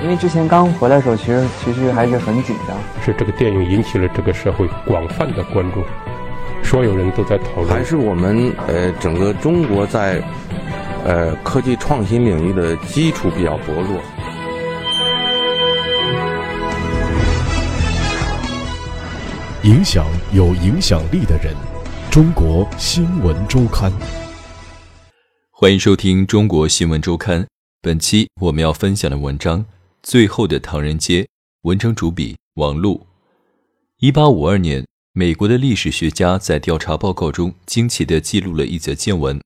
因为之前刚回来的时候，其实其实还是很紧张。是这个电影引起了这个社会广泛的关注，所有人都在讨论。还是我们呃整个中国在呃科技创新领域的基础比较薄弱。影响有影响力的人，中国新闻周刊。欢迎收听《中国新闻周刊》。本期我们要分享的文章《最后的唐人街》，文章主笔王璐。一八五二年，美国的历史学家在调查报告中惊奇地记录了一则见闻：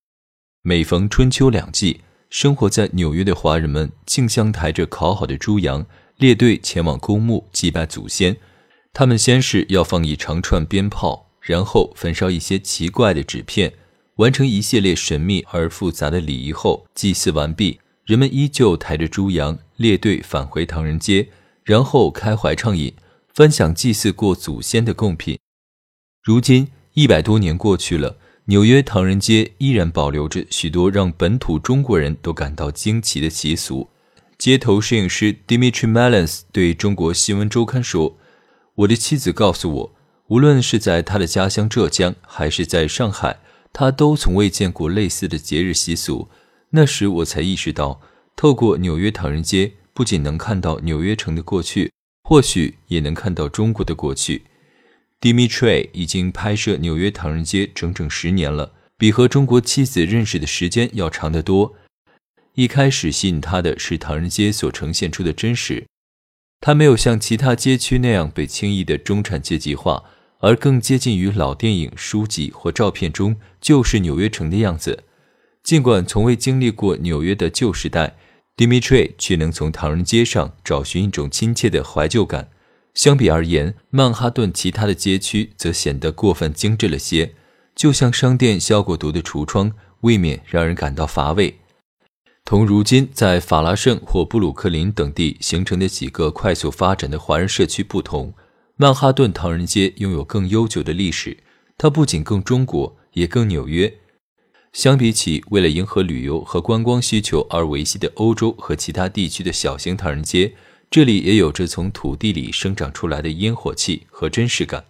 每逢春秋两季，生活在纽约的华人们竞相抬着烤好的猪羊，列队前往公墓祭拜祖先。他们先是要放一长串鞭炮，然后焚烧一些奇怪的纸片。完成一系列神秘而复杂的礼仪后，祭祀完毕，人们依旧抬着猪羊列队返回唐人街，然后开怀畅饮，分享祭祀过祖先的贡品。如今一百多年过去了，纽约唐人街依然保留着许多让本土中国人都感到惊奇的习俗。街头摄影师 Dimitri Malins 对中国新闻周刊说：“我的妻子告诉我，无论是在他的家乡浙江，还是在上海。”他都从未见过类似的节日习俗，那时我才意识到，透过纽约唐人街，不仅能看到纽约城的过去，或许也能看到中国的过去。Dimitri 已经拍摄纽约唐人街整整十年了，比和中国妻子认识的时间要长得多。一开始吸引他的是唐人街所呈现出的真实，他没有像其他街区那样被轻易的中产阶级化。而更接近于老电影、书籍或照片中旧式纽约城的样子。尽管从未经历过纽约的旧时代，Dimitri 却能从唐人街上找寻一种亲切的怀旧感。相比而言，曼哈顿其他的街区则显得过分精致了些，就像商店消过毒的橱窗，未免让人感到乏味。同如今在法拉盛或布鲁克林等地形成的几个快速发展的华人社区不同。曼哈顿唐人街拥有更悠久的历史，它不仅更中国，也更纽约。相比起为了迎合旅游和观光需求而维系的欧洲和其他地区的小型唐人街，这里也有着从土地里生长出来的烟火气和真实感。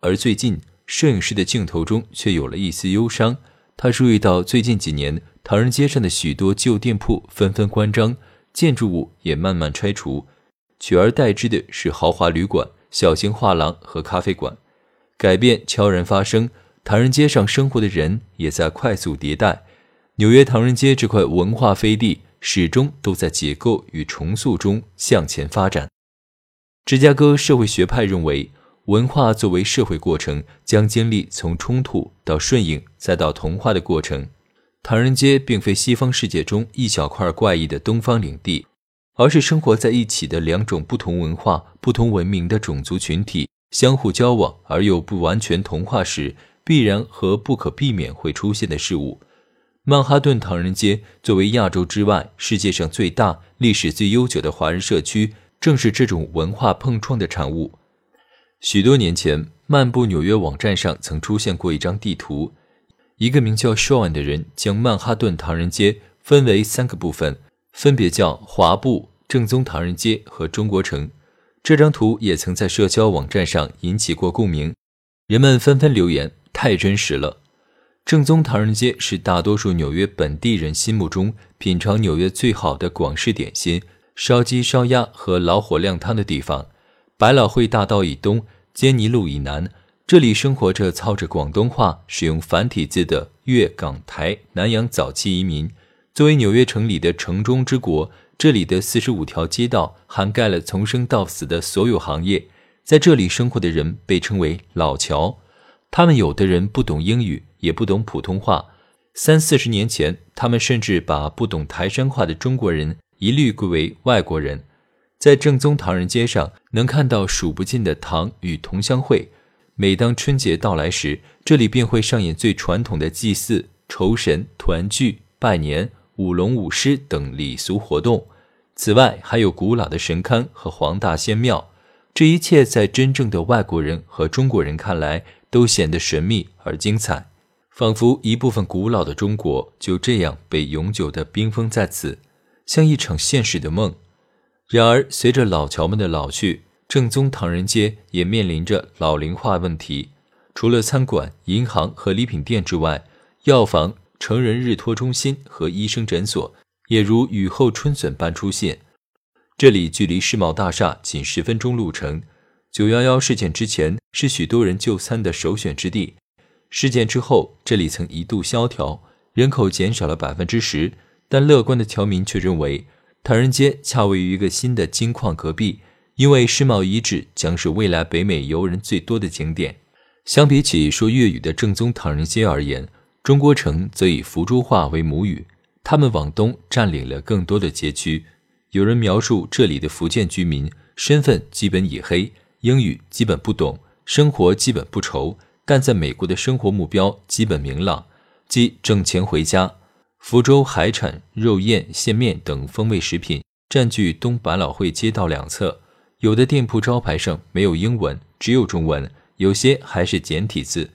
而最近，摄影师的镜头中却有了一丝忧伤。他注意到最近几年，唐人街上的许多旧店铺纷纷关张，建筑物也慢慢拆除，取而代之的是豪华旅馆。小型画廊和咖啡馆，改变悄然发生。唐人街上生活的人也在快速迭代。纽约唐人街这块文化飞地始终都在解构与重塑中向前发展。芝加哥社会学派认为，文化作为社会过程，将经历从冲突到顺应再到同化的过程。唐人街并非西方世界中一小块怪异的东方领地。而是生活在一起的两种不同文化、不同文明的种族群体相互交往而又不完全同化时，必然和不可避免会出现的事物。曼哈顿唐人街作为亚洲之外世界上最大、历史最悠久的华人社区，正是这种文化碰撞的产物。许多年前，漫步纽约网站上曾出现过一张地图，一个名叫 Sean 的人将曼哈顿唐人街分为三个部分。分别叫华埠、正宗唐人街和中国城。这张图也曾在社交网站上引起过共鸣，人们纷纷留言：“太真实了！”正宗唐人街是大多数纽约本地人心目中品尝纽约最好的广式点心——烧鸡、烧鸭和老火靓汤的地方。百老汇大道以东，坚尼路以南，这里生活着操着广东话、使用繁体字的粤港台南洋早期移民。作为纽约城里的城中之国，这里的四十五条街道涵盖了从生到死的所有行业。在这里生活的人被称为“老乔”，他们有的人不懂英语，也不懂普通话。三四十年前，他们甚至把不懂台山话的中国人一律归为外国人。在正宗唐人街上，能看到数不尽的唐与同乡会。每当春节到来时，这里便会上演最传统的祭祀、酬神、团聚、拜年。舞龙舞狮等礼俗活动，此外还有古老的神龛和黄大仙庙。这一切在真正的外国人和中国人看来，都显得神秘而精彩，仿佛一部分古老的中国就这样被永久地冰封在此，像一场现实的梦。然而，随着老桥们的老去，正宗唐人街也面临着老龄化问题。除了餐馆、银行和礼品店之外，药房、成人日托中心和医生诊所也如雨后春笋般出现。这里距离世贸大厦仅十分钟路程。九幺幺事件之前是许多人就餐的首选之地，事件之后这里曾一度萧条，人口减少了百分之十。但乐观的侨民却认为，唐人街恰位于一个新的金矿隔壁，因为世贸遗址将是未来北美游人最多的景点。相比起说粤语的正宗唐人街而言，中国城则以福州话为母语，他们往东占领了更多的街区。有人描述这里的福建居民身份基本以黑。英语基本不懂，生活基本不愁，但在美国的生活目标基本明朗，即挣钱回家。福州海产、肉燕、线面等风味食品占据东百老汇街道两侧，有的店铺招牌上没有英文，只有中文，有些还是简体字。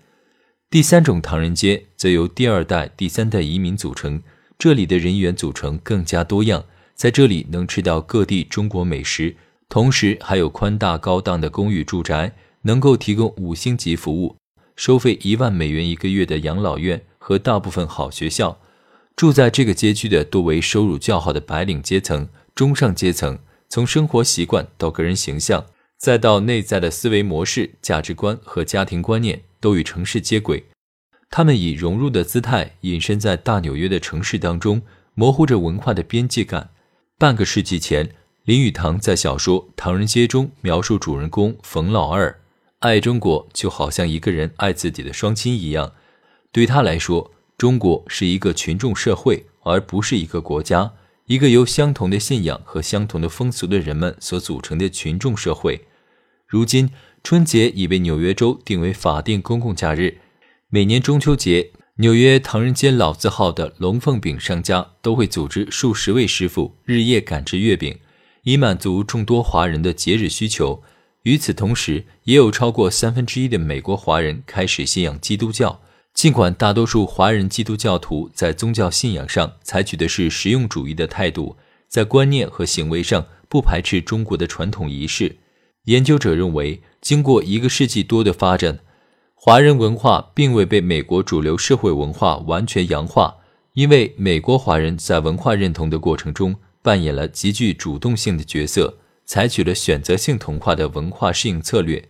第三种唐人街则由第二代、第三代移民组成，这里的人员组成更加多样，在这里能吃到各地中国美食。同时还有宽大高档的公寓住宅，能够提供五星级服务，收费一万美元一个月的养老院和大部分好学校。住在这个街区的多为收入较好的白领阶层、中上阶层，从生活习惯到个人形象，再到内在的思维模式、价值观和家庭观念，都与城市接轨。他们以融入的姿态隐身在大纽约的城市当中，模糊着文化的边界感。半个世纪前。林语堂在小说《唐人街》中描述主人公冯老二爱中国，就好像一个人爱自己的双亲一样。对他来说，中国是一个群众社会，而不是一个国家，一个由相同的信仰和相同的风俗的人们所组成的群众社会。如今，春节已被纽约州定为法定公共假日。每年中秋节，纽约唐人街老字号的龙凤饼商家都会组织数十位师傅日夜赶制月饼。以满足众多华人的节日需求。与此同时，也有超过三分之一的美国华人开始信仰基督教。尽管大多数华人基督教徒在宗教信仰上采取的是实用主义的态度，在观念和行为上不排斥中国的传统仪式。研究者认为，经过一个世纪多的发展，华人文化并未被美国主流社会文化完全洋化，因为美国华人在文化认同的过程中。扮演了极具主动性的角色，采取了选择性同化的文化适应策略。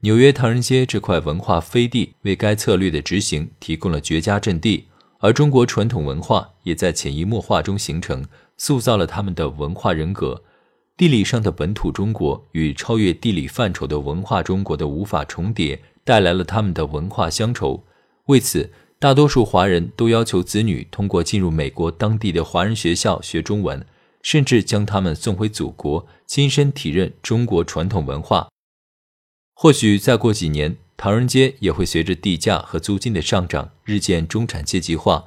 纽约唐人街这块文化飞地为该策略的执行提供了绝佳阵地，而中国传统文化也在潜移默化中形成，塑造了他们的文化人格。地理上的本土中国与超越地理范畴的文化中国的无法重叠，带来了他们的文化乡愁。为此，大多数华人都要求子女通过进入美国当地的华人学校学中文。甚至将他们送回祖国，亲身体认中国传统文化。或许再过几年，唐人街也会随着地价和租金的上涨，日渐中产阶级化，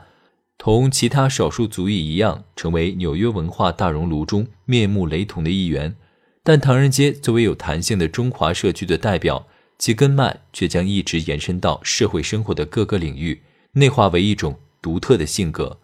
同其他少数族裔一样，成为纽约文化大熔炉中面目雷同的一员。但唐人街作为有弹性的中华社区的代表，其根脉却将一直延伸到社会生活的各个领域，内化为一种独特的性格。